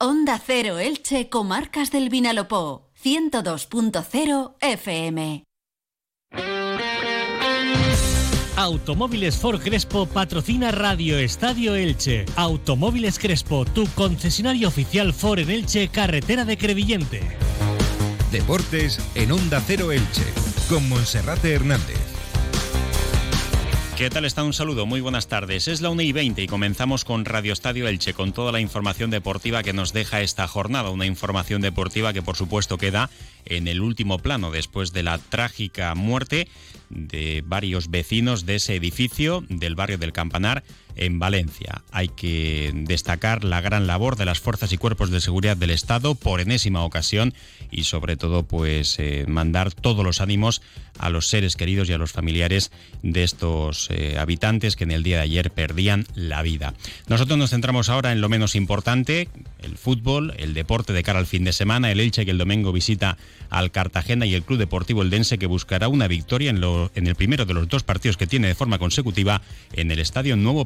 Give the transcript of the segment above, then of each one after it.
Onda Cero Elche, Comarcas del Vinalopó, 102.0 FM. Automóviles Ford Crespo patrocina Radio Estadio Elche. Automóviles Crespo, tu concesionario oficial Ford en Elche, carretera de Crevillente. Deportes en Onda Cero Elche, con Monserrate Hernández. ¿Qué tal está? Un saludo, muy buenas tardes. Es la 1 y 20 y comenzamos con Radio Estadio Elche, con toda la información deportiva que nos deja esta jornada. Una información deportiva que por supuesto queda en el último plano después de la trágica muerte de varios vecinos de ese edificio del barrio del Campanar en Valencia. Hay que destacar la gran labor de las fuerzas y cuerpos de seguridad del Estado por enésima ocasión y sobre todo pues eh, mandar todos los ánimos a los seres queridos y a los familiares de estos eh, habitantes que en el día de ayer perdían la vida. Nosotros nos centramos ahora en lo menos importante, el fútbol, el deporte de cara al fin de semana, el Elche que el domingo visita al Cartagena y el Club Deportivo Eldense que buscará una victoria en, lo, en el primero de los dos partidos que tiene de forma consecutiva en el Estadio Nuevo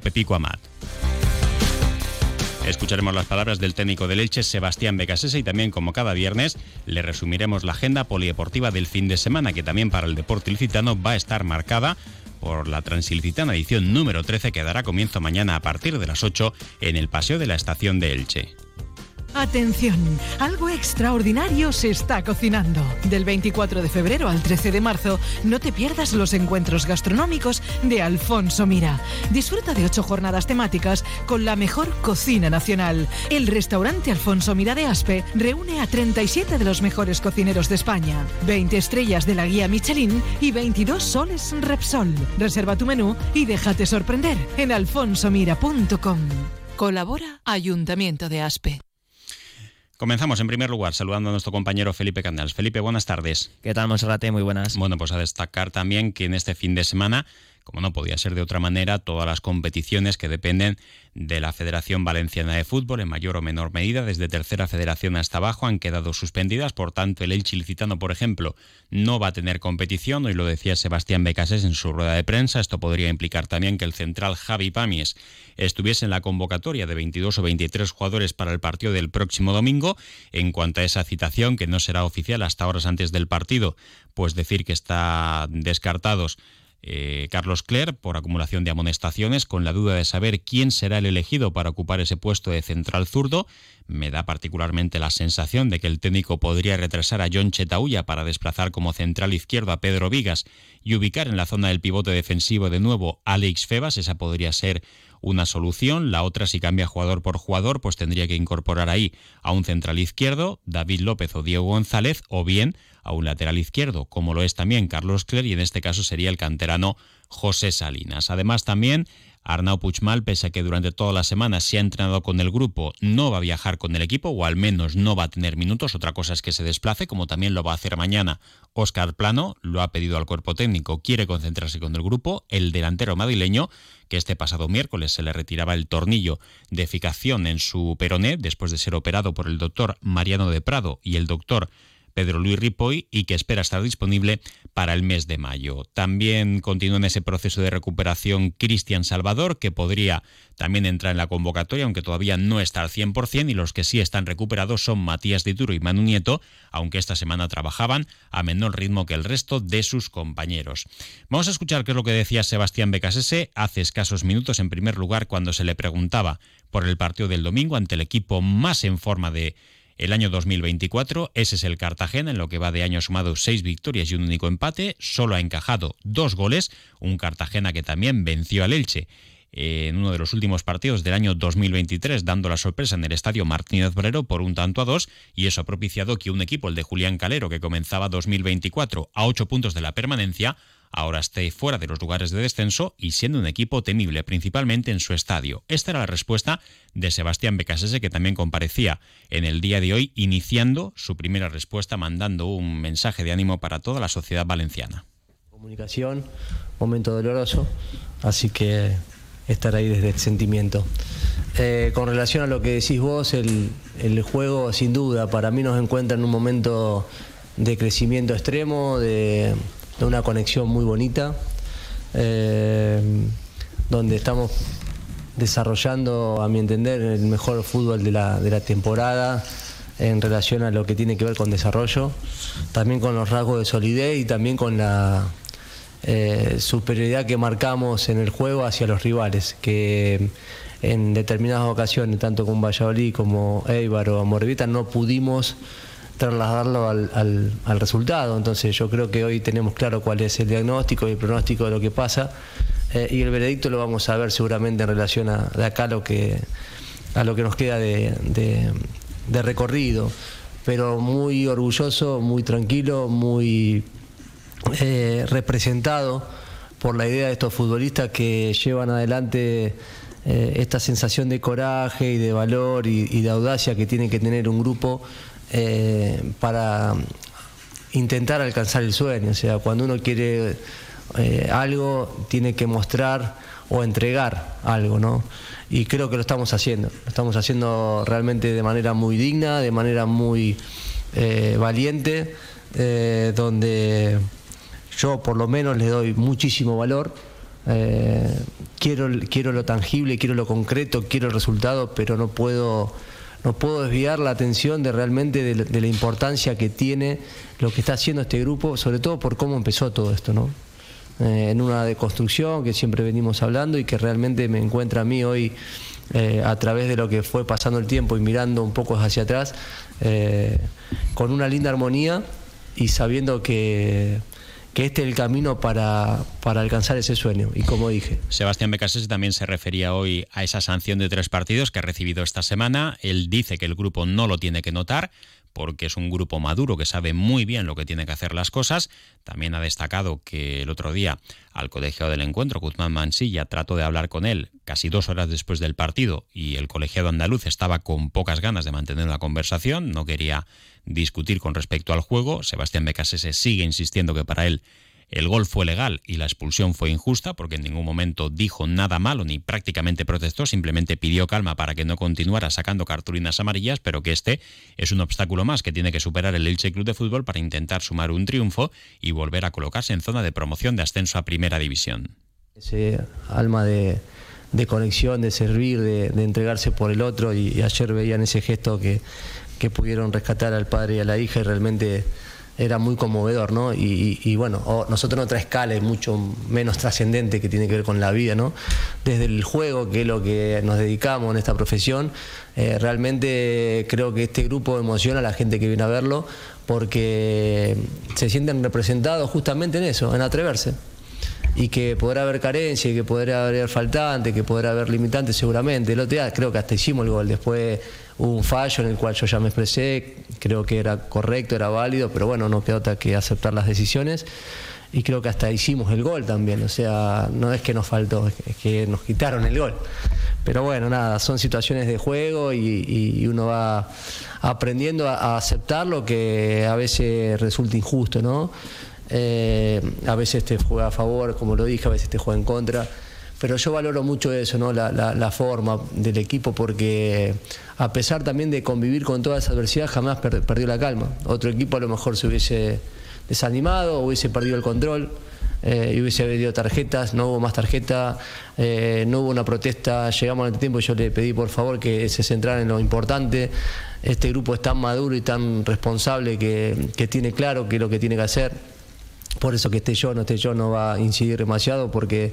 Escucharemos las palabras del técnico del Elche, Sebastián Becasese, y también, como cada viernes, le resumiremos la agenda polideportiva del fin de semana, que también para el deporte ilicitano va a estar marcada por la Transilicitana edición número 13, que dará comienzo mañana a partir de las 8 en el Paseo de la Estación de Elche. Atención, algo extraordinario se está cocinando. Del 24 de febrero al 13 de marzo, no te pierdas los encuentros gastronómicos de Alfonso Mira. Disfruta de ocho jornadas temáticas con la mejor cocina nacional. El restaurante Alfonso Mira de Aspe reúne a 37 de los mejores cocineros de España, 20 estrellas de la guía Michelin y 22 soles Repsol. Reserva tu menú y déjate sorprender en alfonsomira.com. Colabora Ayuntamiento de Aspe. Comenzamos en primer lugar saludando a nuestro compañero Felipe Candals. Felipe, buenas tardes. ¿Qué tal, Monserrate? Muy buenas. Bueno, pues a destacar también que en este fin de semana como no podía ser de otra manera, todas las competiciones que dependen de la Federación Valenciana de Fútbol, en mayor o menor medida, desde tercera federación hasta abajo, han quedado suspendidas. Por tanto, el Elche Licitano, por ejemplo, no va a tener competición. Hoy lo decía Sebastián Becases en su rueda de prensa. Esto podría implicar también que el central Javi Pamies estuviese en la convocatoria de 22 o 23 jugadores para el partido del próximo domingo. En cuanto a esa citación, que no será oficial hasta horas antes del partido, pues decir que está descartados eh, Carlos Cler por acumulación de amonestaciones, con la duda de saber quién será el elegido para ocupar ese puesto de central zurdo. Me da particularmente la sensación de que el técnico podría retrasar a John Chetauya para desplazar como central izquierdo a Pedro Vigas y ubicar en la zona del pivote defensivo de nuevo a Alex Febas. Esa podría ser una solución. La otra, si cambia jugador por jugador, pues tendría que incorporar ahí a un central izquierdo, David López o Diego González, o bien a un lateral izquierdo, como lo es también Carlos Cler, y en este caso sería el canterano José Salinas. Además, también Arnau Puigmal, pese a que durante toda la semana se ha entrenado con el grupo, no va a viajar con el equipo, o al menos no va a tener minutos. Otra cosa es que se desplace, como también lo va a hacer mañana. Oscar Plano lo ha pedido al cuerpo técnico, quiere concentrarse con el grupo. El delantero madrileño, que este pasado miércoles se le retiraba el tornillo de fijación en su peroné, después de ser operado por el doctor Mariano de Prado y el doctor Pedro Luis Ripoy y que espera estar disponible para el mes de mayo. También continúa en ese proceso de recuperación Cristian Salvador, que podría también entrar en la convocatoria, aunque todavía no está al 100%, y los que sí están recuperados son Matías Dituro y Manu Nieto, aunque esta semana trabajaban a menor ritmo que el resto de sus compañeros. Vamos a escuchar qué es lo que decía Sebastián Becasese hace escasos minutos, en primer lugar, cuando se le preguntaba por el partido del domingo ante el equipo más en forma de el año 2024. Ese es el Cartagena, en lo que va de año sumado seis victorias y un único empate. Solo ha encajado dos goles. Un Cartagena que también venció al Elche en uno de los últimos partidos del año 2023, dando la sorpresa en el estadio Martínez Brero por un tanto a dos, y eso ha propiciado que un equipo, el de Julián Calero, que comenzaba 2024 a ocho puntos de la permanencia, ahora esté fuera de los lugares de descenso y siendo un equipo temible, principalmente en su estadio. Esta era la respuesta de Sebastián Becasese, que también comparecía en el día de hoy, iniciando su primera respuesta, mandando un mensaje de ánimo para toda la sociedad valenciana. Comunicación, momento doloroso, así que estar ahí desde el sentimiento. Eh, con relación a lo que decís vos, el, juego sin duda para mí nos encuentra en un momento de crecimiento extremo, de, una conexión muy bonita, eh, donde estamos desarrollando, a mi entender, el mejor fútbol de la, de la temporada en relación a lo que tiene que ver con desarrollo, también con los rasgos de solidez y también con la eh, superioridad que marcamos en el juego hacia los rivales, que en determinadas ocasiones, tanto con Valladolid como Eibar o Morevita, no pudimos trasladarlo al, resultado. Entonces yo creo que hoy tenemos claro cuál es el diagnóstico y el pronóstico de lo que pasa eh, y el veredicto lo vamos a ver seguramente en relación a acá lo que, a lo que nos queda de, de recorrido. Pero muy orgulloso, muy tranquilo, muy eh, representado por la idea de estos futbolistas que llevan adelante eh, esta sensación de coraje y de valor y, de audacia que tiene que tener un grupo eh, para intentar alcanzar el sueño. O sea, cuando uno quiere algo, tiene que mostrar o entregar algo, ¿no? Y creo que lo estamos haciendo. Lo estamos haciendo realmente de manera muy digna, de manera muy valiente, donde yo por lo menos le doy muchísimo valor. Eh, quiero, quiero lo tangible, quiero lo concreto, quiero el resultado, pero no puedo, no puedo desviar la atención de realmente de, la importancia que tiene lo que está haciendo este grupo, sobre todo por cómo empezó todo esto, ¿no? Eh, en una deconstrucción que siempre venimos hablando y que realmente me encuentra a mí hoy eh, a través de lo que fue pasando el tiempo y mirando un poco hacia atrás, con una linda armonía y sabiendo que que este es el camino para, alcanzar ese sueño. Y como dije. Sebastián Becasese también se refería hoy a esa sanción de tres partidos que ha recibido esta semana. Él dice que el grupo no lo tiene que notar porque es un grupo maduro que sabe muy bien lo que tiene que hacer las cosas. También ha destacado que el otro día al colegiado del encuentro, Guzmán Mansilla, trató de hablar con él casi dos horas después del partido y el colegiado andaluz estaba con pocas ganas de mantener una conversación, no quería discutir con respecto al juego. Sebastián Becasese sigue insistiendo que para él el gol fue legal y la expulsión fue injusta porque en ningún momento dijo nada malo ni prácticamente protestó, simplemente pidió calma para que no continuara sacando cartulinas amarillas, pero que este es un obstáculo más que tiene que superar el Elche Club de Fútbol para intentar sumar un triunfo y volver a colocarse en zona de promoción de ascenso a Primera División. Ese alma de, conexión, de servir, de, entregarse por el otro y, ayer veían ese gesto que, que pudieron rescatar al padre y a la hija y realmente era muy conmovedor, ¿no? Y, bueno, nosotros en otra escala es mucho menos trascendente que tiene que ver con la vida, ¿no? Desde el juego, que es lo que nos dedicamos en esta profesión, eh, realmente creo que este grupo emociona a la gente que viene a verlo porque se sienten representados justamente en eso, en atreverse y que podrá haber carencia y que podrá haber faltante, que podrá haber limitantes seguramente. El otro día creo que hasta hicimos el gol, después hubo un fallo en el cual yo ya me expresé, creo que era correcto, era válido, pero bueno, no quedó otra que aceptar las decisiones y creo que hasta hicimos el gol también, o sea, no es que nos faltó, es que nos quitaron el gol. Pero bueno, nada, son situaciones de juego y, uno va aprendiendo a, aceptar lo que a veces resulta injusto, ¿no? Eh, a veces te juega a favor, como lo dije, a veces te juega en contra pero yo valoro mucho eso, ¿no? La, forma del equipo, porque a pesar también de convivir con toda esa adversidad, jamás perdió la calma. Otro equipo a lo mejor se hubiese desanimado, hubiese perdido el control. Eh, y hubiese habido tarjetas, no hubo más tarjeta, eh, no hubo una protesta, llegamos al tiempo y yo le pedí por favor que se centrara en lo importante. Este grupo es tan maduro y tan responsable que, que tiene claro qué es lo que tiene que hacer. Por eso que esté yo, no esté yo, no va a incidir demasiado porque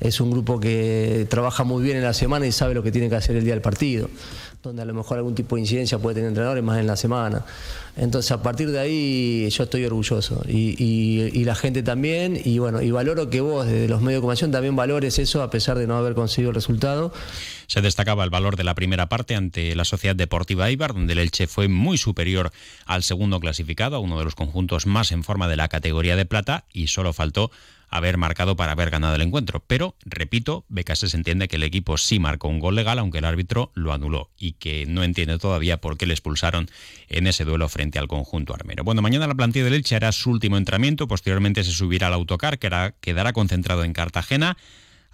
es un grupo que trabaja muy bien en la semana y sabe lo que tiene que hacer el día del partido, donde a lo mejor algún tipo de incidencia puede tener entrenadores más en la semana. Entonces a partir de ahí yo estoy orgulloso y, la gente también y bueno, y valoro que vos desde los medios de comunicación también valores eso a pesar de no haber conseguido el resultado. Se destacaba el valor de la primera parte ante la Sociedad Deportiva Ibar, donde el Elche fue muy superior al segundo clasificado, a uno de los conjuntos más en forma de la categoría de plata y solo faltó haber marcado para haber ganado el encuentro. Pero, repito, se entiende que el equipo sí marcó un gol legal, aunque el árbitro lo anuló y que no entiende todavía por qué le expulsaron en ese duelo frente al conjunto armero. Bueno, mañana la plantilla del Elche hará su último entrenamiento, posteriormente se subirá al autocar, que quedará concentrado en Cartagena.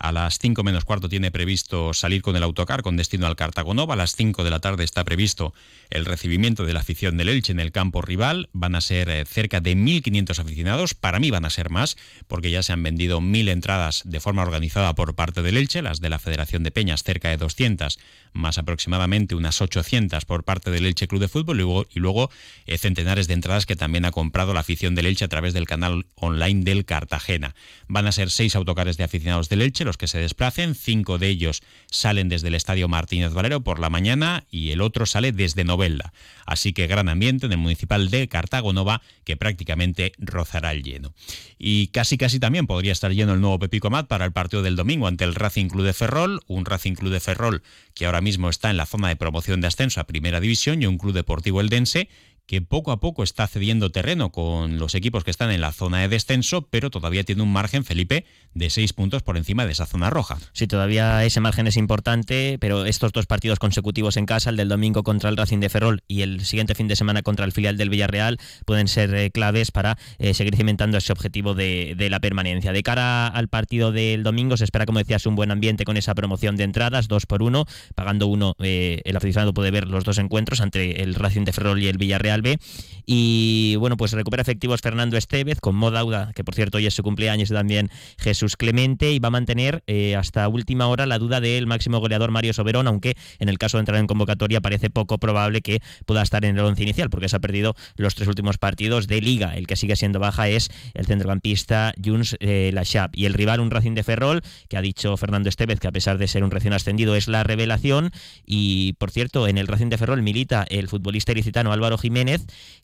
A las 5 menos cuarto tiene previsto salir con el autocar con destino al Cartagonova. A las 5 de la tarde está previsto el recibimiento de la afición del Elche en el campo rival. Van a ser eh, cerca de 1.500 aficionados. Para mí van a ser más, porque ya se han vendido 1.000 entradas de forma organizada por parte del Elche, las de la Federación de Peñas cerca de 200, más aproximadamente unas 800 por parte del Elche Club de Fútbol y luego, eh, centenares de entradas que también ha comprado la afición del Elche a través del canal online del Cartagena. Van a ser seis autocares de aficionados del Elche que se desplacen, cinco de ellos salen desde el Estadio Martínez Valero por la mañana y el otro sale desde Novelda. Así que gran ambiente en el municipal de Cartagonova que prácticamente rozará el lleno. Y casi casi también podría estar lleno el nuevo Pepico Mat para el partido del domingo ante el Racing Club de Ferrol, un Racing Club de Ferrol que ahora mismo está en la zona de promoción de ascenso a Primera División y un Club Deportivo Eldense que poco a poco está cediendo terreno con los equipos que están en la zona de descenso, pero todavía tiene un margen, Felipe, de seis puntos por encima de esa zona roja. Sí, todavía ese margen es importante, pero estos dos partidos consecutivos en casa, el del domingo contra el Racing de Ferrol y el siguiente fin de semana contra el filial del Villarreal, pueden ser eh, claves para eh, seguir cimentando ese objetivo de, la permanencia. De cara al partido del domingo, se espera, como decías, un buen ambiente con esa promoción de entradas, dos por uno, pagando uno, eh, el aficionado puede ver los dos encuentros ante el Racing de Ferrol y el Villarreal B. Y bueno, pues recupera efectivos Fernando Estevez con Modauda, que por cierto hoy es su cumpleaños y también Jesús Clemente, y va a mantener eh, hasta última hora la duda del máximo goleador Mario Soberón, aunque en el caso de entrar en convocatoria parece poco probable que pueda estar en el once inicial, porque se ha perdido los tres últimos partidos de liga. El que sigue siendo baja es el centrocampista Juns eh, Lachap. Y el rival, un Racing de Ferrol, que ha dicho Fernando Estevez que a pesar de ser un recién ascendido es la revelación. Y por cierto, en el Racing de Ferrol milita el futbolista ilicitano Álvaro Jiménez,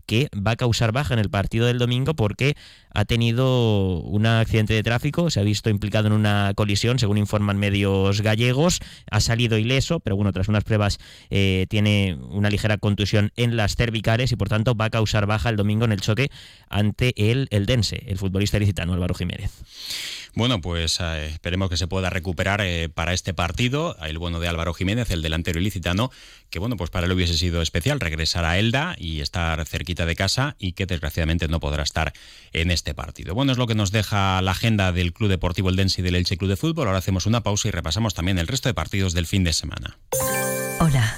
que va a causar baja en el partido del domingo porque ha tenido un accidente de tráfico, se ha visto implicado en una colisión, según informan medios gallegos, ha salido ileso, pero bueno, tras unas pruebas eh, tiene una ligera contusión en las cervicales y por tanto va a causar baja el domingo en el choque ante el, el Dense, el futbolista ilicitano Álvaro Jiménez. Bueno, pues eh, esperemos que se pueda recuperar eh, para este partido el bueno de Álvaro Jiménez, el delantero ilicitano, que bueno, pues para él hubiese sido especial regresar a Elda y estar cerquita de casa y que desgraciadamente no podrá estar en este partido. Bueno, es lo que nos deja la agenda del Club Deportivo Eldense y del Elche Club de Fútbol. Ahora hacemos una pausa y repasamos también el resto de partidos del fin de semana. Hola,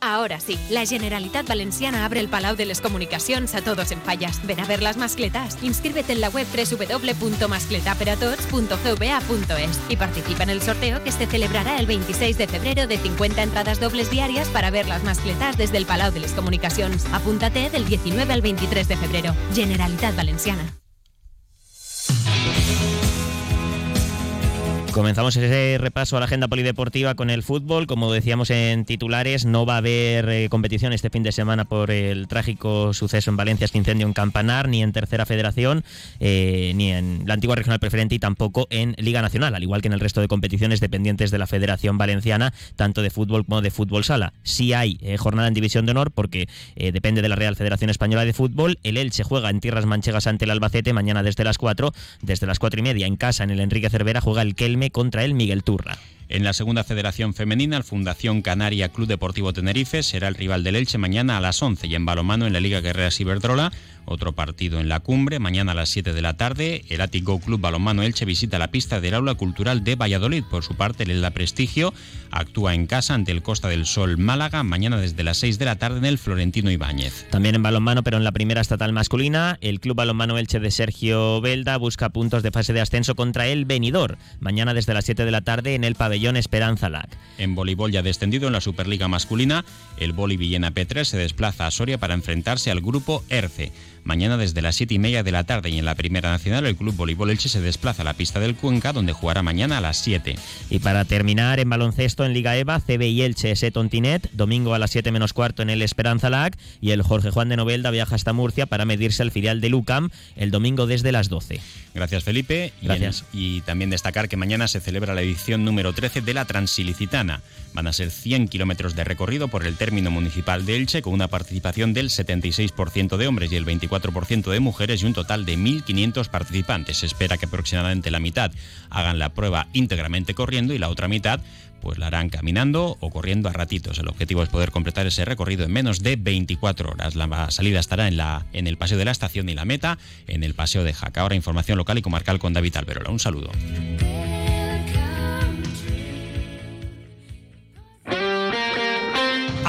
Ahora sí, la Generalitat Valenciana abre el Palau de les Comunicacions a todos en fallas. Ven a ver las mascletas. Inscríbete en la web www.mascletaperatots.cva.es y participa en el sorteo que se celebrará el 26 de febrero de 50 entradas dobles diarias para ver las mascletas desde el Palau de les Comunicacions. Apúntate del 19 al 23 de febrero. Generalitat Valenciana. Comenzamos ese repaso a la agenda polideportiva con el fútbol. Como decíamos en titulares, no va a haber eh, competición este fin de semana por el trágico suceso en Valencia, este incendio en Campanar, ni en Tercera Federación, eh, ni en la antigua regional preferente y tampoco en Liga Nacional, al igual que en el resto de competiciones dependientes de la Federación Valenciana, tanto de fútbol como de fútbol sala. Sí hay eh, jornada en División de Honor porque depende de la Real Federación Española de Fútbol. El Elche juega en Tierras Manchegas ante el Albacete mañana desde las 4, desde las 4 y media en casa en el Enrique Cervera juega el Kelme contra el Miguel Turra. En la segunda federación femenina, el Fundación Canaria Club Deportivo Tenerife será el rival del Elche mañana a las 11 y en balomano en la Liga Guerrera Ciberdrola otro partido en la cumbre, mañana a las 7 de la tarde, el Ático Club Balonmano Elche visita la pista del Aula Cultural de Valladolid. Por su parte, el da Prestigio actúa en casa ante el Costa del Sol Málaga, mañana desde las 6 de la tarde en el Florentino Ibáñez. También en balonmano, pero en la primera estatal masculina, el Club Balonmano Elche de Sergio Belda busca puntos de fase de ascenso contra el Benidor, mañana desde las 7 de la tarde en el pabellón Esperanza Lac. En voleibol ya descendido en la Superliga masculina, el Boli Villena P3 se desplaza a Soria para enfrentarse al grupo ERCE. Mañana desde las 7 y media de la tarde y en la Primera Nacional el Club Voleibol Elche se desplaza a la pista del Cuenca donde jugará mañana a las 7. Y para terminar en baloncesto en Liga EVA, CBI Elche ese Tontinet, domingo a las 7 menos cuarto en el Esperanza Lac y el Jorge Juan de Novelda viaja hasta Murcia para medirse al filial de Lucam el domingo desde las 12. Gracias Felipe. Gracias. Y, y también destacar que mañana se celebra la edición número 3 13 de la Transilicitana. Van a ser 100 kilómetros de recorrido por el término municipal de Elche, con una participación del 76% de hombres y el 24% de mujeres y un total de 1.500 participantes. Se espera que aproximadamente la mitad hagan la prueba íntegramente corriendo y la otra mitad pues la harán caminando o corriendo a ratitos. El objetivo es poder completar ese recorrido en menos de 24 horas. La salida estará en, la, en el paseo de la estación y la meta en el paseo de Jaca. Ahora información local y comarcal con David Alberola. Un saludo.